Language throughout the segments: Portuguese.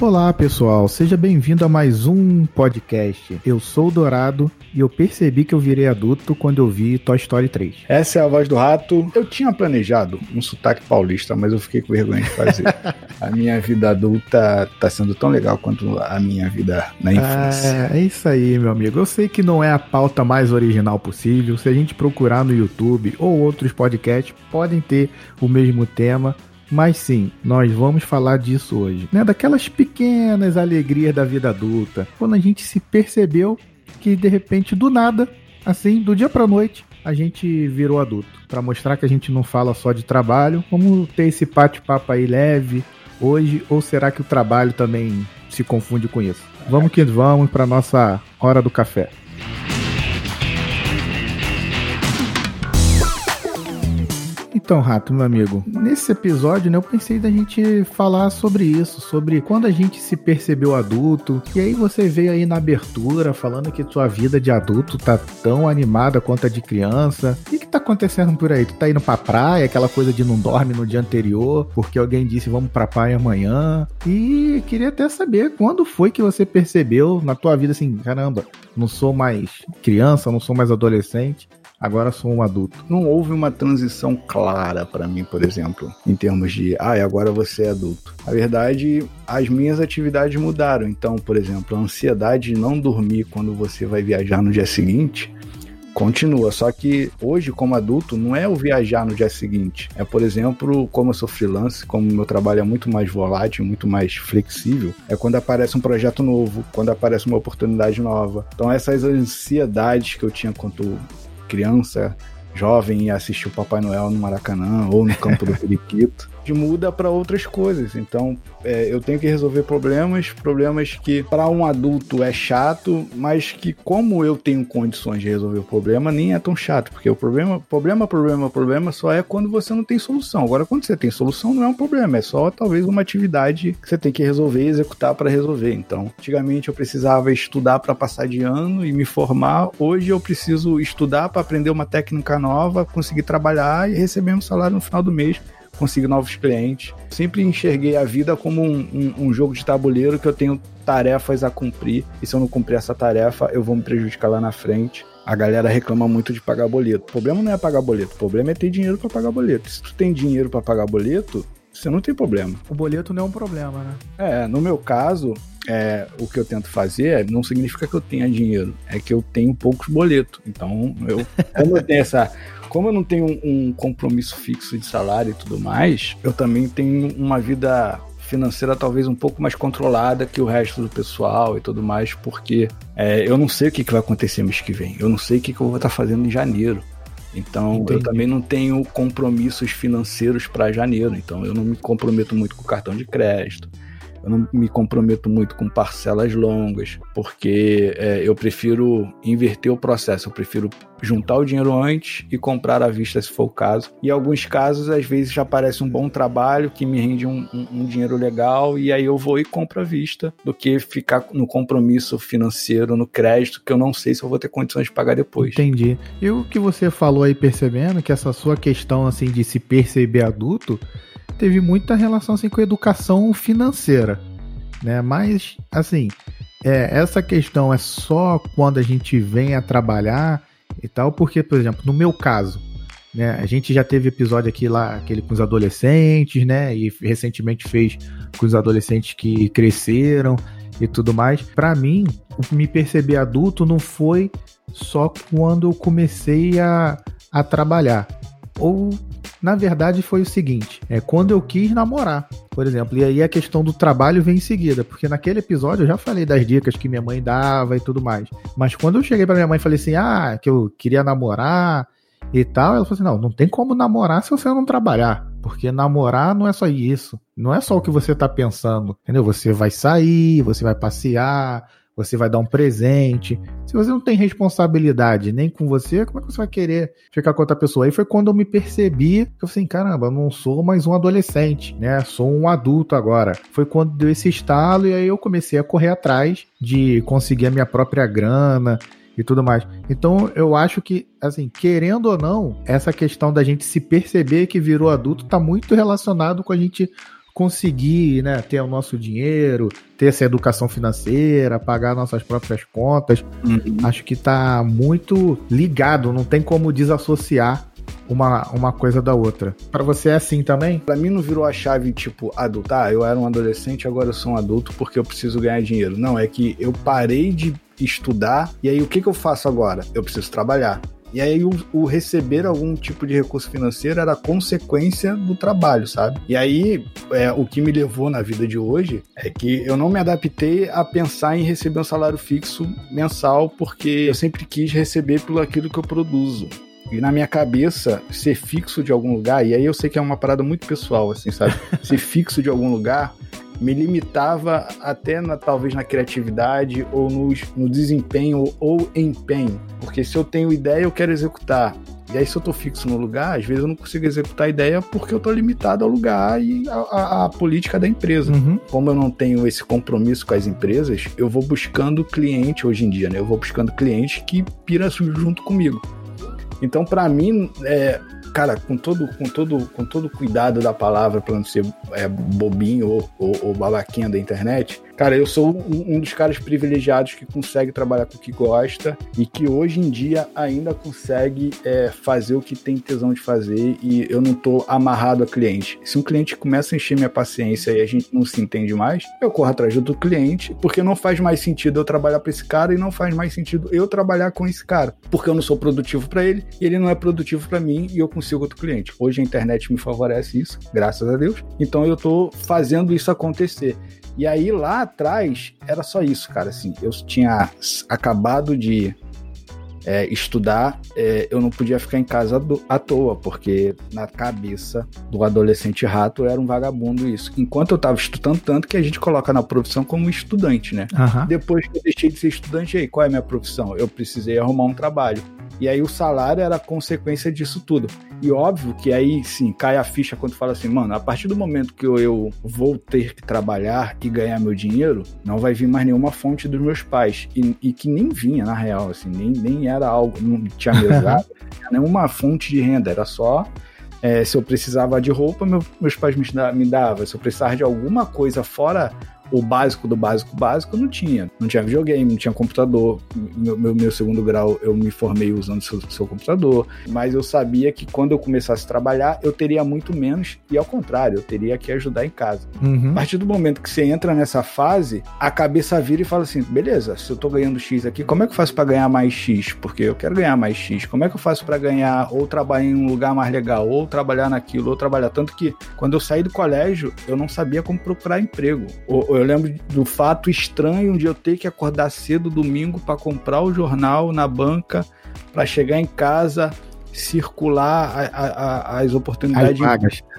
Olá pessoal, seja bem-vindo a mais um podcast. Eu sou o Dourado e eu percebi que eu virei adulto quando eu vi Toy Story 3. Essa é a voz do rato. Eu tinha planejado um sotaque paulista, mas eu fiquei com vergonha de fazer. a minha vida adulta tá sendo tão legal quanto a minha vida na infância. É, é isso aí, meu amigo. Eu sei que não é a pauta mais original possível. Se a gente procurar no YouTube ou outros podcasts, podem ter o mesmo tema. Mas sim, nós vamos falar disso hoje, né? Daquelas pequenas alegrias da vida adulta, quando a gente se percebeu que de repente do nada, assim, do dia para noite, a gente virou adulto, para mostrar que a gente não fala só de trabalho, vamos ter esse bate-papo aí leve hoje, ou será que o trabalho também se confunde com isso? Vamos que vamos para nossa hora do café. Então, Rato, meu amigo, nesse episódio, né, eu pensei da gente falar sobre isso, sobre quando a gente se percebeu adulto. E aí você veio aí na abertura falando que sua vida de adulto tá tão animada quanto a de criança. O que, que tá acontecendo por aí? Tu tá indo pra praia, aquela coisa de não dorme no dia anterior, porque alguém disse vamos pra praia amanhã. E queria até saber quando foi que você percebeu na tua vida assim, caramba, não sou mais criança, não sou mais adolescente agora sou um adulto. Não houve uma transição clara para mim, por exemplo, em termos de, ah, agora você é adulto. Na verdade, as minhas atividades mudaram. Então, por exemplo, a ansiedade de não dormir quando você vai viajar no dia seguinte continua. Só que hoje, como adulto, não é o viajar no dia seguinte. É, por exemplo, como eu sou freelance, como meu trabalho é muito mais volátil, muito mais flexível, é quando aparece um projeto novo, quando aparece uma oportunidade nova. Então, essas ansiedades que eu tinha quanto criança, jovem e assistir o Papai Noel no Maracanã ou no campo do Periquito muda para outras coisas. Então, é, eu tenho que resolver problemas, problemas que para um adulto é chato, mas que como eu tenho condições de resolver o problema, nem é tão chato, porque o problema, problema, problema, problema só é quando você não tem solução. Agora, quando você tem solução, não é um problema, é só talvez uma atividade que você tem que resolver e executar para resolver. Então, antigamente eu precisava estudar para passar de ano e me formar. Hoje eu preciso estudar para aprender uma técnica nova, conseguir trabalhar e receber um salário no final do mês conseguir novos clientes. Sempre enxerguei a vida como um, um, um, jogo de tabuleiro que eu tenho tarefas a cumprir, e se eu não cumprir essa tarefa, eu vou me prejudicar lá na frente. A galera reclama muito de pagar boleto. O problema não é pagar boleto, o problema é ter dinheiro para pagar boleto. Se tu tem dinheiro para pagar boleto, você não tem problema. O boleto não é um problema, né? É, no meu caso, é, o que eu tento fazer não significa que eu tenha dinheiro, é que eu tenho poucos boletos. Então, eu, como eu tenho essa como eu não tenho um, um compromisso fixo de salário e tudo mais, eu também tenho uma vida financeira talvez um pouco mais controlada que o resto do pessoal e tudo mais, porque é, eu não sei o que, que vai acontecer mês que vem, eu não sei o que, que eu vou estar fazendo em janeiro. Então Entendi. eu também não tenho compromissos financeiros para janeiro, então eu não me comprometo muito com cartão de crédito eu não me comprometo muito com parcelas longas, porque é, eu prefiro inverter o processo, eu prefiro juntar o dinheiro antes e comprar à vista se for o caso. E em alguns casos, às vezes já aparece um bom trabalho que me rende um, um, um dinheiro legal e aí eu vou e compro à vista, do que ficar no compromisso financeiro, no crédito, que eu não sei se eu vou ter condições de pagar depois. Entendi. E o que você falou aí percebendo que essa sua questão assim de se perceber adulto teve muita relação assim, com educação financeira, né? Mas, assim, é, essa questão é só quando a gente vem a trabalhar e tal, porque, por exemplo, no meu caso, né, a gente já teve episódio aqui lá, aquele com os adolescentes, né? E recentemente fez com os adolescentes que cresceram e tudo mais. Para mim, me perceber adulto não foi só quando eu comecei a, a trabalhar. Ou na verdade foi o seguinte: é quando eu quis namorar, por exemplo, e aí a questão do trabalho vem em seguida, porque naquele episódio eu já falei das dicas que minha mãe dava e tudo mais. Mas quando eu cheguei para minha mãe e falei assim: "Ah, que eu queria namorar e tal", ela falou assim: "Não, não tem como namorar se você não trabalhar". Porque namorar não é só isso. Não é só o que você tá pensando. Entendeu? Você vai sair, você vai passear, você vai dar um presente. Se você não tem responsabilidade nem com você, como é que você vai querer ficar com outra pessoa? Aí foi quando eu me percebi que eu falei assim, caramba, eu não sou mais um adolescente, né? Sou um adulto agora. Foi quando deu esse estalo e aí eu comecei a correr atrás de conseguir a minha própria grana, e tudo mais. Então, eu acho que, assim, querendo ou não, essa questão da gente se perceber que virou adulto tá muito relacionado com a gente conseguir né, ter o nosso dinheiro, ter essa educação financeira, pagar nossas próprias contas, uhum. acho que está muito ligado, não tem como desassociar uma, uma coisa da outra. Para você é assim também? Para mim não virou a chave tipo adultar, ah, eu era um adolescente, agora eu sou um adulto porque eu preciso ganhar dinheiro. Não, é que eu parei de estudar e aí o que, que eu faço agora? Eu preciso trabalhar. E aí o, o, receber algum tipo de recurso financeiro era consequência do trabalho, sabe? E aí é, o que me levou na vida de hoje é que eu não me adaptei a pensar em receber um salário fixo mensal porque eu sempre quis receber pelo aquilo que eu produzo. E na minha cabeça, ser fixo de algum lugar, e aí eu sei que é uma parada muito pessoal, assim, sabe? ser fixo de algum lugar me limitava até na, talvez na criatividade ou no, no desempenho ou empenho. Porque se eu tenho ideia, eu quero executar. E aí, se eu tô fixo no lugar, às vezes eu não consigo executar a ideia porque eu tô limitado ao lugar e à política da empresa. Uhum. Como eu não tenho esse compromisso com as empresas, eu vou buscando cliente hoje em dia, né? Eu vou buscando cliente que pira junto comigo. Então, para mim, é, cara, com todo, com todo, com todo cuidado da palavra para não ser é, bobinho ou, ou, ou babaquinha da internet, Cara, eu sou um, um dos caras privilegiados que consegue trabalhar com o que gosta e que hoje em dia ainda consegue é, fazer o que tem tesão de fazer e eu não tô amarrado a cliente. Se um cliente começa a encher minha paciência e a gente não se entende mais, eu corro atrás do cliente, porque não faz mais sentido eu trabalhar para esse cara e não faz mais sentido eu trabalhar com esse cara, porque eu não sou produtivo para ele e ele não é produtivo para mim e eu consigo outro cliente. Hoje a internet me favorece isso, graças a Deus. Então eu tô fazendo isso acontecer. E aí lá atrás era só isso, cara. Assim, eu tinha acabado de é, estudar, é, eu não podia ficar em casa do, à toa, porque na cabeça do adolescente rato era um vagabundo isso. Enquanto eu estava estudando tanto que a gente coloca na profissão como estudante, né? Uhum. Depois que eu deixei de ser estudante, aí, qual é a minha profissão? Eu precisei arrumar um trabalho. E aí o salário era consequência disso tudo. E óbvio que aí sim cai a ficha quando fala assim, mano, a partir do momento que eu vou ter que trabalhar e ganhar meu dinheiro, não vai vir mais nenhuma fonte dos meus pais. E, e que nem vinha, na real, assim, nem, nem era algo, não tinha mesado, nenhuma fonte de renda, era só é, se eu precisava de roupa, meu, meus pais me, me davam. Se eu precisava de alguma coisa fora o básico do básico básico não tinha. Não tinha videogame, não tinha computador. Meu, meu, meu segundo grau eu me formei usando seu, seu computador. Mas eu sabia que quando eu começasse a trabalhar, eu teria muito menos. E ao contrário, eu teria que ajudar em casa. Uhum. A partir do momento que você entra nessa fase, a cabeça vira e fala assim: beleza, se eu tô ganhando X aqui, como é que eu faço para ganhar mais X? Porque eu quero ganhar mais X. Como é que eu faço para ganhar ou trabalhar em um lugar mais legal, ou trabalhar naquilo, ou trabalhar. Tanto que quando eu saí do colégio, eu não sabia como procurar emprego. Ou, eu lembro do fato estranho de eu ter que acordar cedo domingo para comprar o jornal na banca, para chegar em casa, circular a, a, as oportunidades.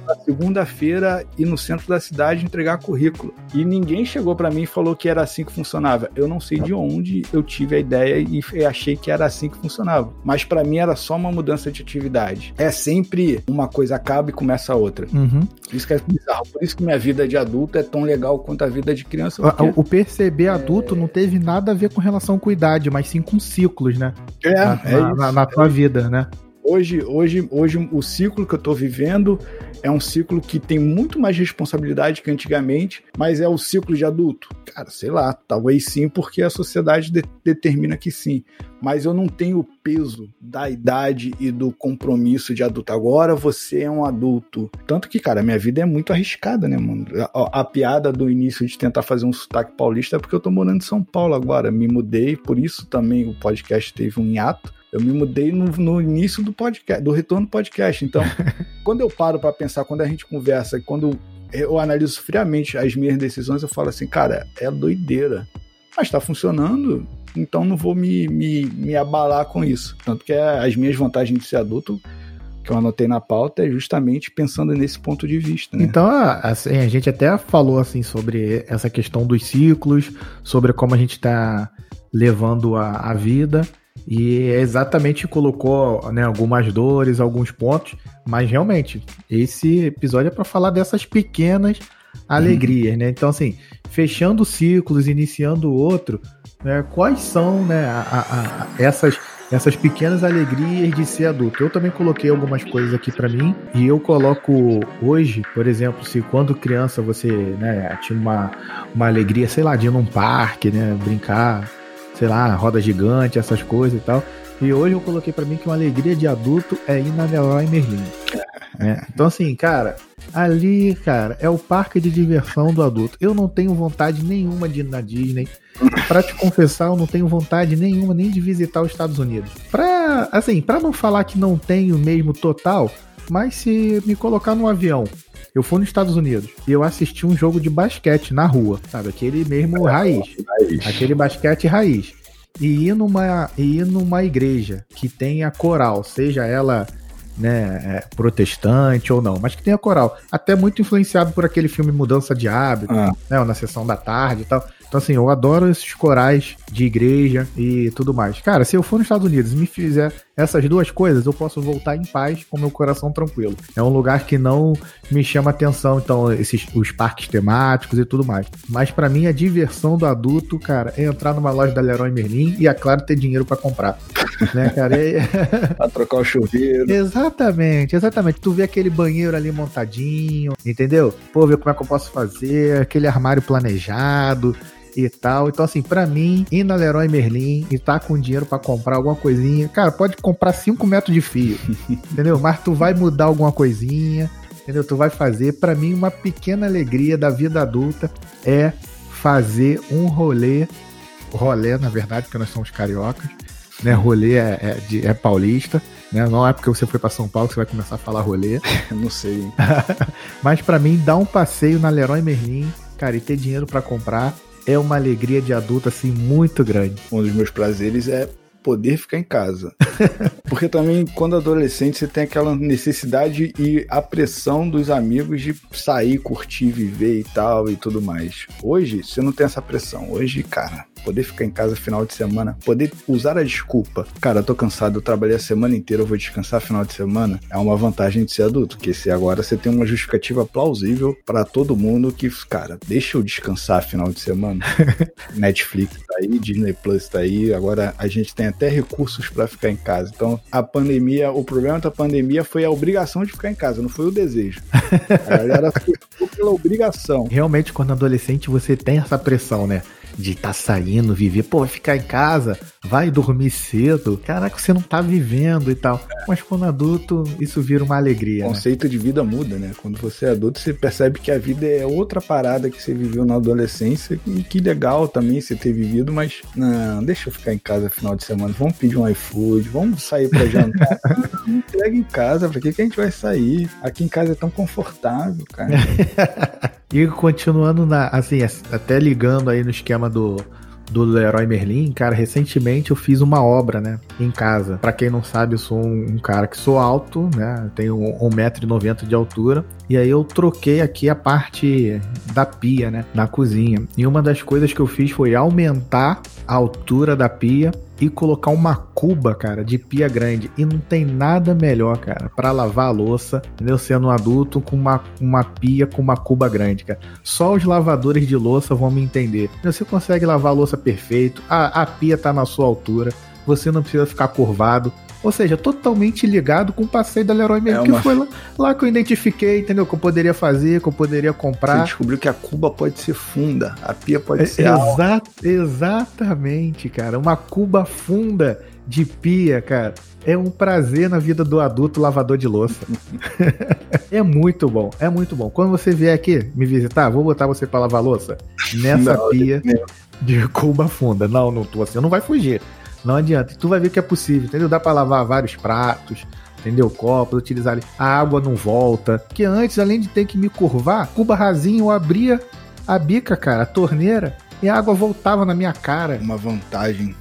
Na segunda-feira ir no centro da cidade entregar currículo. E ninguém chegou para mim e falou que era assim que funcionava. Eu não sei de onde eu tive a ideia e achei que era assim que funcionava. Mas para mim era só uma mudança de atividade. É sempre uma coisa acaba e começa a outra. Uhum. Isso que é bizarro. Por isso que minha vida de adulto é tão legal quanto a vida de criança. O, o perceber é... adulto não teve nada a ver com relação com idade, mas sim com ciclos, né? É, na, é na, na, na tua vida, né? Hoje, hoje, hoje o ciclo que eu estou vivendo é um ciclo que tem muito mais responsabilidade que antigamente, mas é o ciclo de adulto. Cara, sei lá, talvez sim, porque a sociedade de determina que sim. Mas eu não tenho o peso da idade e do compromisso de adulto. Agora você é um adulto. Tanto que, cara, minha vida é muito arriscada, né, mano? A, a piada do início de tentar fazer um sotaque paulista é porque eu tô morando em São Paulo agora. Me mudei, por isso também o podcast teve um hiato eu me mudei no, no início do podcast, do retorno do podcast. Então, quando eu paro para pensar, quando a gente conversa, quando eu analiso friamente as minhas decisões, eu falo assim, cara, é doideira. Mas está funcionando, então não vou me, me, me abalar com isso. Tanto que as minhas vantagens de ser adulto que eu anotei na pauta é justamente pensando nesse ponto de vista. Né? Então, assim, a gente até falou assim sobre essa questão dos ciclos, sobre como a gente está levando a, a vida. E exatamente colocou né, algumas dores, alguns pontos, mas realmente, esse episódio é para falar dessas pequenas alegrias, né? Então, assim, fechando ciclos, iniciando outro, né, quais são né, a, a, essas essas pequenas alegrias de ser adulto. Eu também coloquei algumas coisas aqui para mim e eu coloco hoje, por exemplo, se quando criança você, né, tinha uma, uma alegria, sei lá, de ir num parque, né, brincar, sei lá, roda gigante, essas coisas e tal. E hoje eu coloquei para mim que uma alegria de adulto é ir na Leroy Merlin. É. Então, assim, cara, ali, cara, é o parque de diversão do adulto. Eu não tenho vontade nenhuma de ir na Disney. Pra te confessar, eu não tenho vontade nenhuma nem de visitar os Estados Unidos. Pra, assim, pra não falar que não tenho mesmo total, mas se me colocar num avião, eu fui nos Estados Unidos e eu assisti um jogo de basquete na rua, sabe? Aquele mesmo raiz. Aquele basquete raiz e ir numa, ir numa igreja que tenha coral, seja ela né, é, protestante ou não, mas que tenha coral. Até muito influenciado por aquele filme Mudança de Hábito, ah. né, na sessão da tarde e tal. Então, assim, eu adoro esses corais de igreja e tudo mais. Cara, se eu for nos Estados Unidos e me fizer essas duas coisas, eu posso voltar em paz com meu coração tranquilo. É um lugar que não me chama atenção, então, esses os parques temáticos e tudo mais. Mas para mim, a diversão do adulto, cara, é entrar numa loja da Leroy Merlin e, é claro, ter dinheiro para comprar. né, cara? E... pra trocar o chuveiro. Exatamente, exatamente. Tu vê aquele banheiro ali montadinho, entendeu? Pô, ver como é que eu posso fazer, aquele armário planejado e tal. Então, assim, para mim, ir na Leroy Merlin e tá com dinheiro para comprar alguma coisinha, cara, pode comprar 5 metros de fio, entendeu? Mas tu vai mudar alguma coisinha, entendeu? Tu vai fazer. para mim, uma pequena alegria da vida adulta é fazer um rolê, rolê, na verdade, porque nós somos cariocas, né? Rolê é, é, de, é paulista. Né? Não é porque você foi para São Paulo que você vai começar a falar rolê. Não sei. Mas para mim, dar um passeio na Leroy Merlin, cara, e ter dinheiro para comprar é uma alegria de adulto assim muito grande. Um dos meus prazeres é poder ficar em casa. Porque também, quando adolescente, você tem aquela necessidade e a pressão dos amigos de sair, curtir, viver e tal e tudo mais. Hoje, você não tem essa pressão. Hoje, cara, poder ficar em casa final de semana, poder usar a desculpa, cara, eu tô cansado, eu trabalhei a semana inteira, eu vou descansar final de semana, é uma vantagem de ser adulto, que se agora você tem uma justificativa plausível para todo mundo que, cara, deixa eu descansar final de semana. Netflix tá aí, Disney Plus tá aí, agora a gente tem até recursos para ficar em casa. Então, a pandemia, o problema da pandemia foi a obrigação de ficar em casa, não foi o desejo. A galera ficou pela obrigação. Realmente, quando adolescente, você tem essa pressão, né? De estar tá saindo, viver, pô, vai ficar em casa, vai dormir cedo. Caraca, você não tá vivendo e tal. Mas quando adulto, isso vira uma alegria. O né? conceito né? de vida muda, né? Quando você é adulto, você percebe que a vida é outra parada que você viveu na adolescência. E que legal também você ter vivido, mas não, deixa eu ficar em casa final de semana. Vamos pedir um iFood, vamos sair pra jantar. Entrega em casa, pra que, que a gente vai sair? Aqui em casa é tão confortável, cara. e continuando na, assim, até ligando aí no esquema do, do Leroy Merlin, cara, recentemente eu fiz uma obra, né, em casa. Para quem não sabe, eu sou um, um, cara que sou alto, né, tenho 1,90m de altura, e aí eu troquei aqui a parte da pia, né, na cozinha. E uma das coisas que eu fiz foi aumentar a altura da pia e colocar uma cuba, cara, de pia grande. E não tem nada melhor, cara, para lavar a louça, entendeu? Sendo um adulto com uma, uma pia com uma cuba grande, cara. Só os lavadores de louça vão me entender. Você consegue lavar a louça perfeito, a, a pia tá na sua altura, você não precisa ficar curvado. Ou seja, totalmente ligado com o passeio da Leroy mesmo, é uma... que foi lá, lá, que eu identifiquei, entendeu? Que eu poderia fazer, que eu poderia comprar. Você descobriu que a cuba pode ser funda, a pia pode é, ser exa Exatamente, cara. Uma cuba funda de pia, cara. É um prazer na vida do adulto lavador de louça. é muito bom, é muito bom. Quando você vier aqui me visitar, vou botar você para lavar louça nessa não, pia de cuba funda. Não, não tô assim, não vai fugir. Não adianta. Tu vai ver que é possível, entendeu? Dá para lavar vários pratos, entendeu? Copos, utilizar ali. A água não volta. Que antes, além de ter que me curvar, cuba rasinho, eu abria a bica, cara, a torneira, e a água voltava na minha cara. Uma vantagem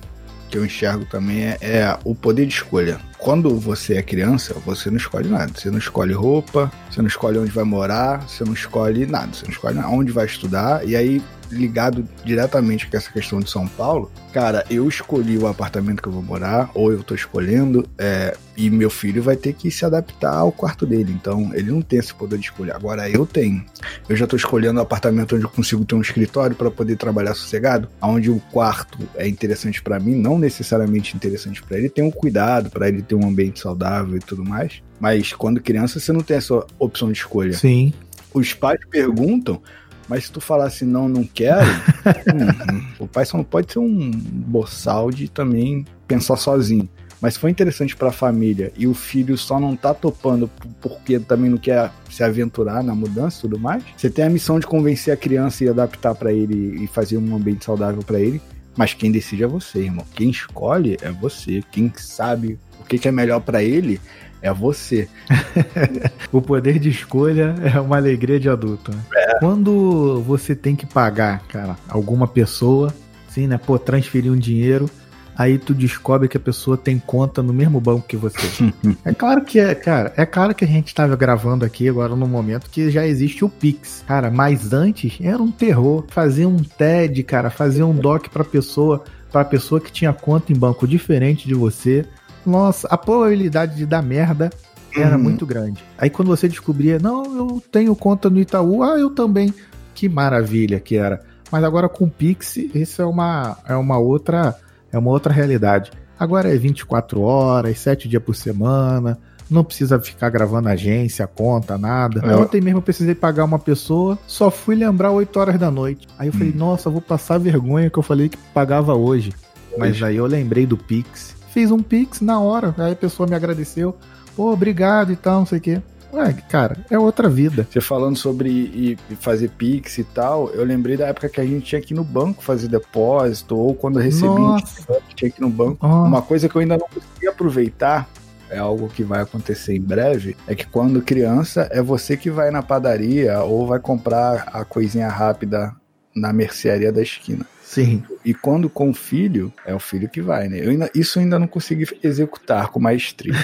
que eu enxergo também é, é o poder de escolha. Quando você é criança, você não escolhe nada. Você não escolhe roupa, você não escolhe onde vai morar, você não escolhe nada. Você não escolhe onde vai estudar. E aí ligado diretamente com essa questão de São Paulo, cara, eu escolhi o apartamento que eu vou morar, ou eu tô escolhendo, é, e meu filho vai ter que se adaptar ao quarto dele. Então, ele não tem esse poder de escolher. Agora eu tenho. Eu já tô escolhendo o apartamento onde eu consigo ter um escritório para poder trabalhar sossegado, onde o quarto é interessante para mim, não necessariamente interessante para ele, tem um cuidado para ele ter um ambiente saudável e tudo mais. Mas quando criança, você não tem essa opção de escolha. Sim. Os pais perguntam, mas se tu falar assim, não, não quero, hum, o pai só não pode ser um boçal de também pensar sozinho. Mas se for interessante para a família e o filho só não tá topando porque também não quer se aventurar na mudança e tudo mais, você tem a missão de convencer a criança e adaptar para ele e fazer um ambiente saudável para ele. Mas quem decide é você, irmão. Quem escolhe é você. Quem sabe o que, que é melhor para ele é você. o poder de escolha é uma alegria de adulto. Né? É. Quando você tem que pagar, cara, alguma pessoa, assim, né? Pô, transferir um dinheiro, aí tu descobre que a pessoa tem conta no mesmo banco que você. é claro que é, cara, é claro que a gente estava gravando aqui agora no momento que já existe o Pix. Cara, mas antes era um terror. Fazer um TED, cara, fazer um DOC pra pessoa, pra pessoa que tinha conta em banco diferente de você nossa, a probabilidade de dar merda era uhum. muito grande. Aí quando você descobria, não, eu tenho conta no Itaú, ah, eu também. Que maravilha que era. Mas agora com o Pix, isso é uma, é uma outra é uma outra realidade. Agora é 24 horas, 7 dias por semana, não precisa ficar gravando agência, conta, nada. É. Ontem mesmo eu precisei pagar uma pessoa, só fui lembrar 8 horas da noite. Aí eu falei, hum. nossa, vou passar vergonha que eu falei que pagava hoje. hoje. Mas aí eu lembrei do Pix fiz um Pix na hora. Aí a pessoa me agradeceu. Pô, obrigado e tal, não sei o quê. Ué, cara, é outra vida. Você falando sobre fazer Pix e tal, eu lembrei da época que a gente tinha que ir no banco fazer depósito, ou quando eu recebi Nossa. tinha que ir no banco. Oh. Uma coisa que eu ainda não consegui aproveitar, é algo que vai acontecer em breve, é que quando criança, é você que vai na padaria ou vai comprar a coisinha rápida na mercearia da esquina. Sim. E quando com o filho, é o filho que vai, né? Eu ainda, isso eu ainda não consegui executar com maestria.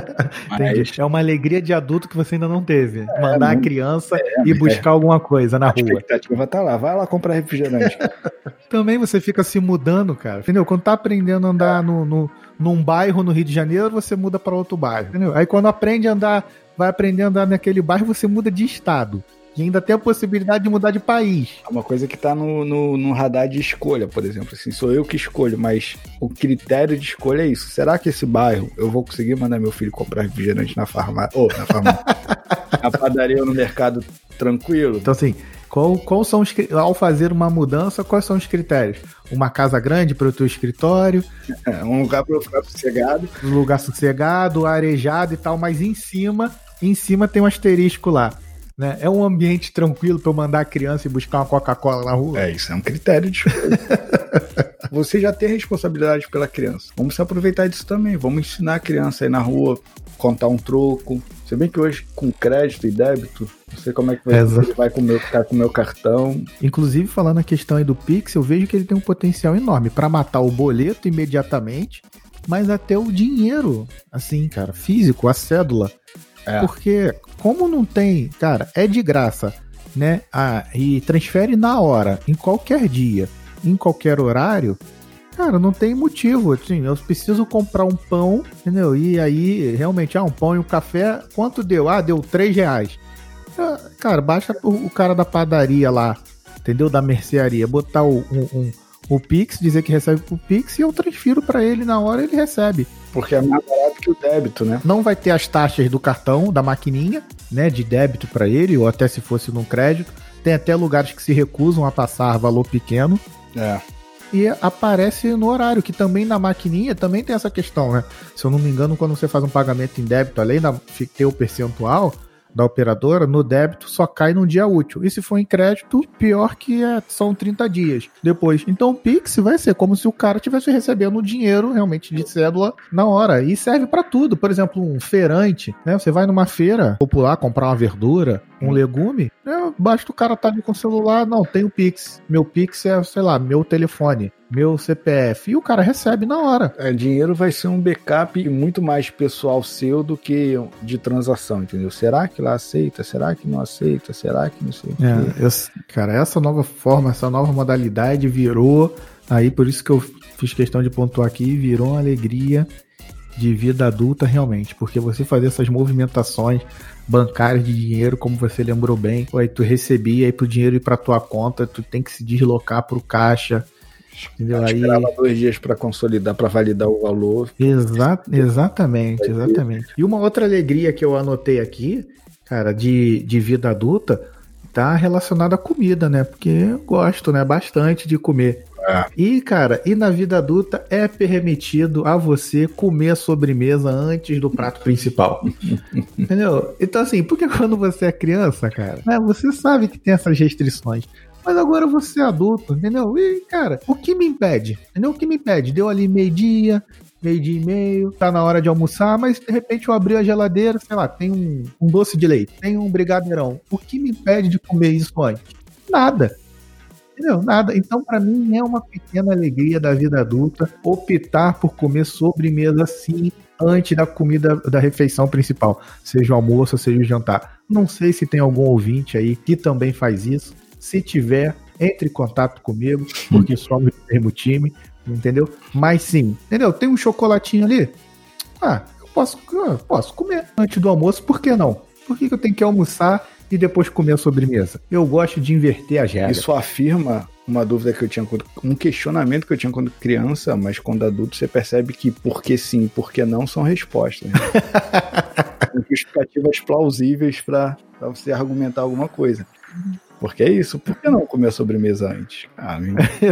Mas... É uma alegria de adulto que você ainda não teve. É, Mandar a criança é, e buscar é. alguma coisa na a rua. A expectativa vai estar tá lá. Vai lá comprar refrigerante. Também você fica se mudando, cara. Entendeu? Quando tá aprendendo a andar no, no, num bairro no Rio de Janeiro, você muda para outro bairro. Entendeu? Aí quando aprende a andar, vai aprender a andar naquele bairro, você muda de estado. E ainda tem a possibilidade de mudar de país. É uma coisa que está no, no, no, radar de escolha, por exemplo. Assim, sou eu que escolho, mas o critério de escolha é isso. Será que esse bairro eu vou conseguir mandar meu filho comprar refrigerante na farmácia? Ou na farmácia. na padaria ou no mercado tranquilo? Então, assim, qual, qual são os, ao fazer uma mudança, quais são os critérios? Uma casa grande para o teu escritório, é, um lugar para eu ficar sossegado, um lugar sossegado, arejado e tal, mas em cima, em cima tem um asterisco lá. Né? É um ambiente tranquilo para eu mandar a criança e buscar uma Coca-Cola na rua? É, isso é um critério de Você já tem responsabilidade pela criança. Vamos se aproveitar disso também. Vamos ensinar a criança aí na rua, contar um troco. Se bem que hoje, com crédito e débito, não sei como é que vai, ele vai com meu, ficar com o meu cartão. Inclusive, falando a questão aí do Pix, eu vejo que ele tem um potencial enorme para matar o boleto imediatamente, mas até o dinheiro, assim, cara, físico, a cédula. É. Porque, como não tem, cara, é de graça, né? Ah, e transfere na hora, em qualquer dia, em qualquer horário. Cara, não tem motivo. Assim, eu preciso comprar um pão, entendeu? E aí, realmente, ah, um pão e um café, quanto deu? Ah, deu 3 reais. Ah, cara, baixa o, cara da padaria lá, entendeu? Da mercearia, botar um, um, o Pix, dizer que recebe pro Pix e eu transfiro para ele na hora ele recebe. Porque é mais barato que o débito, né? Não vai ter as taxas do cartão, da maquininha, né, de débito para ele, ou até se fosse num crédito. Tem até lugares que se recusam a passar valor pequeno. É. E aparece no horário, que também na maquininha também tem essa questão, né? Se eu não me engano, quando você faz um pagamento em débito, além de ter o percentual, da operadora no débito só cai num dia útil. E se for em crédito, pior que é, são 30 dias depois. Então o Pix vai ser como se o cara estivesse recebendo dinheiro realmente de cédula na hora. E serve para tudo. Por exemplo, um feirante, né? Você vai numa feira popular comprar uma verdura, um legume, é basta o cara estar tá ali com o celular, não, tem o Pix. Meu Pix é, sei lá, meu telefone, meu CPF. E o cara recebe na hora. É, dinheiro vai ser um backup muito mais pessoal seu do que de transação, entendeu? Será que lá aceita? Será que não aceita? Será que não sei é, eu, cara, essa nova forma, essa nova modalidade virou. Aí por isso que eu fiz questão de pontuar aqui, virou uma alegria de vida adulta realmente, porque você fazer essas movimentações bancárias de dinheiro, como você lembrou bem, aí tu recebia aí pro dinheiro ir para tua conta, tu tem que se deslocar pro caixa, entendeu? Eu aí esperava dois dias para consolidar, para validar o valor. Exa exatamente, exatamente. E uma outra alegria que eu anotei aqui, cara, de, de vida adulta, tá relacionada à comida, né? Porque eu gosto, né, bastante de comer. É. E, cara, e na vida adulta é permitido a você comer a sobremesa antes do prato principal. Entendeu? Então, assim, porque quando você é criança, cara, né, você sabe que tem essas restrições. Mas agora você é adulto, entendeu? E, cara, o que me impede? Entendeu? O que me impede? Deu ali meio-dia, meio-dia e meio, tá na hora de almoçar, mas de repente eu abri a geladeira, sei lá, tem um, um doce de leite, tem um brigadeirão. O que me impede de comer isso antes? Nada. Entendeu? Nada. Então, para mim, é uma pequena alegria da vida adulta optar por comer sobremesa assim antes da comida da refeição principal, seja o almoço, seja o jantar. Não sei se tem algum ouvinte aí que também faz isso. Se tiver, entre em contato comigo, porque somos do mesmo time, entendeu? Mas sim, entendeu? Tem um chocolatinho ali. Ah, eu posso, eu posso comer antes do almoço, por que não? Por que, que eu tenho que almoçar e depois comer a sobremesa. Eu gosto de inverter as regras. Isso afirma uma dúvida que eu tinha quando, um questionamento que eu tinha quando criança, mas quando adulto você percebe que porque sim, porque não são respostas. Né? justificativas plausíveis para você argumentar alguma coisa. Porque é isso, por que não comer a sobremesa antes? Ah,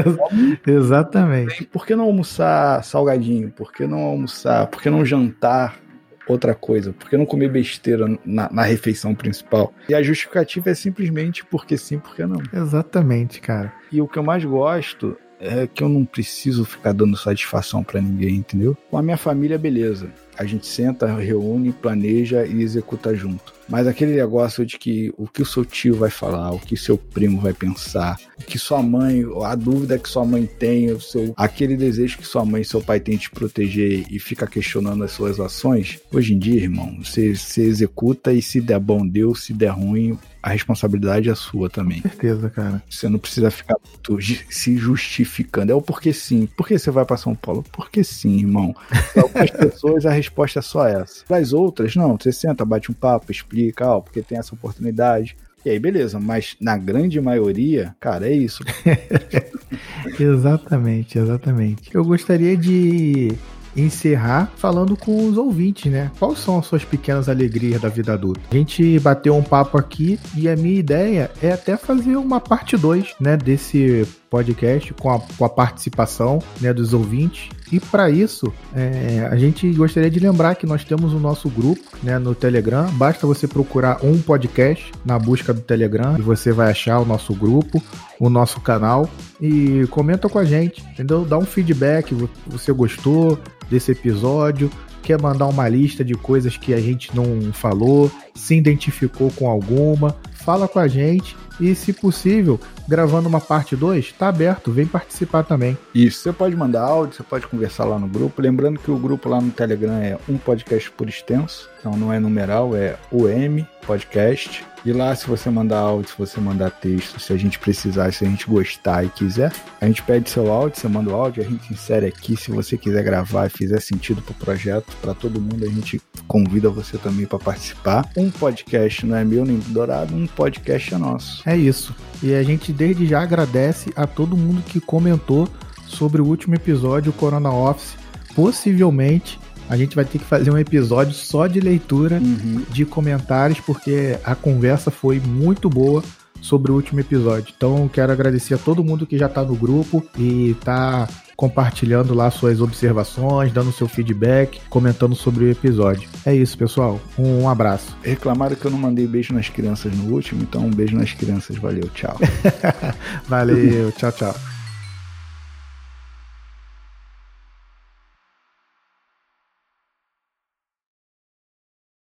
Exatamente. Por que não almoçar salgadinho? Por que não almoçar? Por que não jantar outra coisa? Por que não comer besteira na, na, refeição principal? E a justificativa é simplesmente porque sim, porque não. Exatamente, cara. E o que eu mais gosto é que eu não preciso ficar dando satisfação para ninguém, entendeu? Com a minha família, beleza. A gente senta, reúne, planeja e executa junto. Mas aquele negócio de que o que o seu tio vai falar, o que seu primo vai pensar, o que sua mãe, a dúvida que sua mãe tem, o seu, aquele desejo que sua mãe e seu pai têm de te proteger e fica questionando as suas ações, hoje em dia, irmão, você, você executa e se der bom, deu, se der ruim, a responsabilidade é sua também. Com certeza, cara. Você não precisa ficar se justificando. É o porquê sim. Por que você vai para São Paulo? Porque sim, irmão. Para algumas pessoas a resposta é só essa. Para as outras, não. Você senta, bate um papo, explica, ó, porque tem essa oportunidade. E aí, beleza, mas na grande maioria, cara, é isso. exatamente, exatamente. Eu gostaria de encerrar falando com os ouvintes, né? Quais são as suas pequenas alegrias da vida adulta? A gente bateu um papo aqui e a minha ideia é até fazer uma parte 2, né, desse podcast com a, com a participação né, dos ouvintes. E para isso, é, a gente gostaria de lembrar que nós temos o nosso grupo né, no Telegram. Basta você procurar um podcast na busca do Telegram e você vai achar o nosso grupo, o nosso canal e comenta com a gente, entendeu? Dá um feedback, você gostou desse episódio, quer mandar uma lista de coisas que a gente não falou, se identificou com alguma, fala com a gente e, se possível, gravando uma parte 2, tá aberto, vem participar também. Isso, você pode mandar áudio, você pode conversar lá no grupo. Lembrando que o grupo lá no Telegram é um podcast por extenso, então não é numeral, é OM podcast. E lá, se você mandar áudio, se você mandar texto, se a gente precisar, se a gente gostar e quiser, a gente pede seu áudio, você manda o áudio, a gente insere aqui. Se você quiser gravar e fizer sentido pro projeto, para todo mundo, a gente convida você também para participar. Um podcast não é meu nem do Dourado, um podcast é nosso. É isso. E a gente desde já agradece a todo mundo que comentou sobre o último episódio, o Corona Office. Possivelmente a gente vai ter que fazer um episódio só de leitura uhum. de comentários, porque a conversa foi muito boa sobre o último episódio. Então, quero agradecer a todo mundo que já está no grupo e está compartilhando lá suas observações, dando seu feedback, comentando sobre o episódio. É isso, pessoal. Um abraço. Reclamaram que eu não mandei beijo nas crianças no último, então um beijo nas crianças. Valeu, tchau. Valeu, tchau, tchau.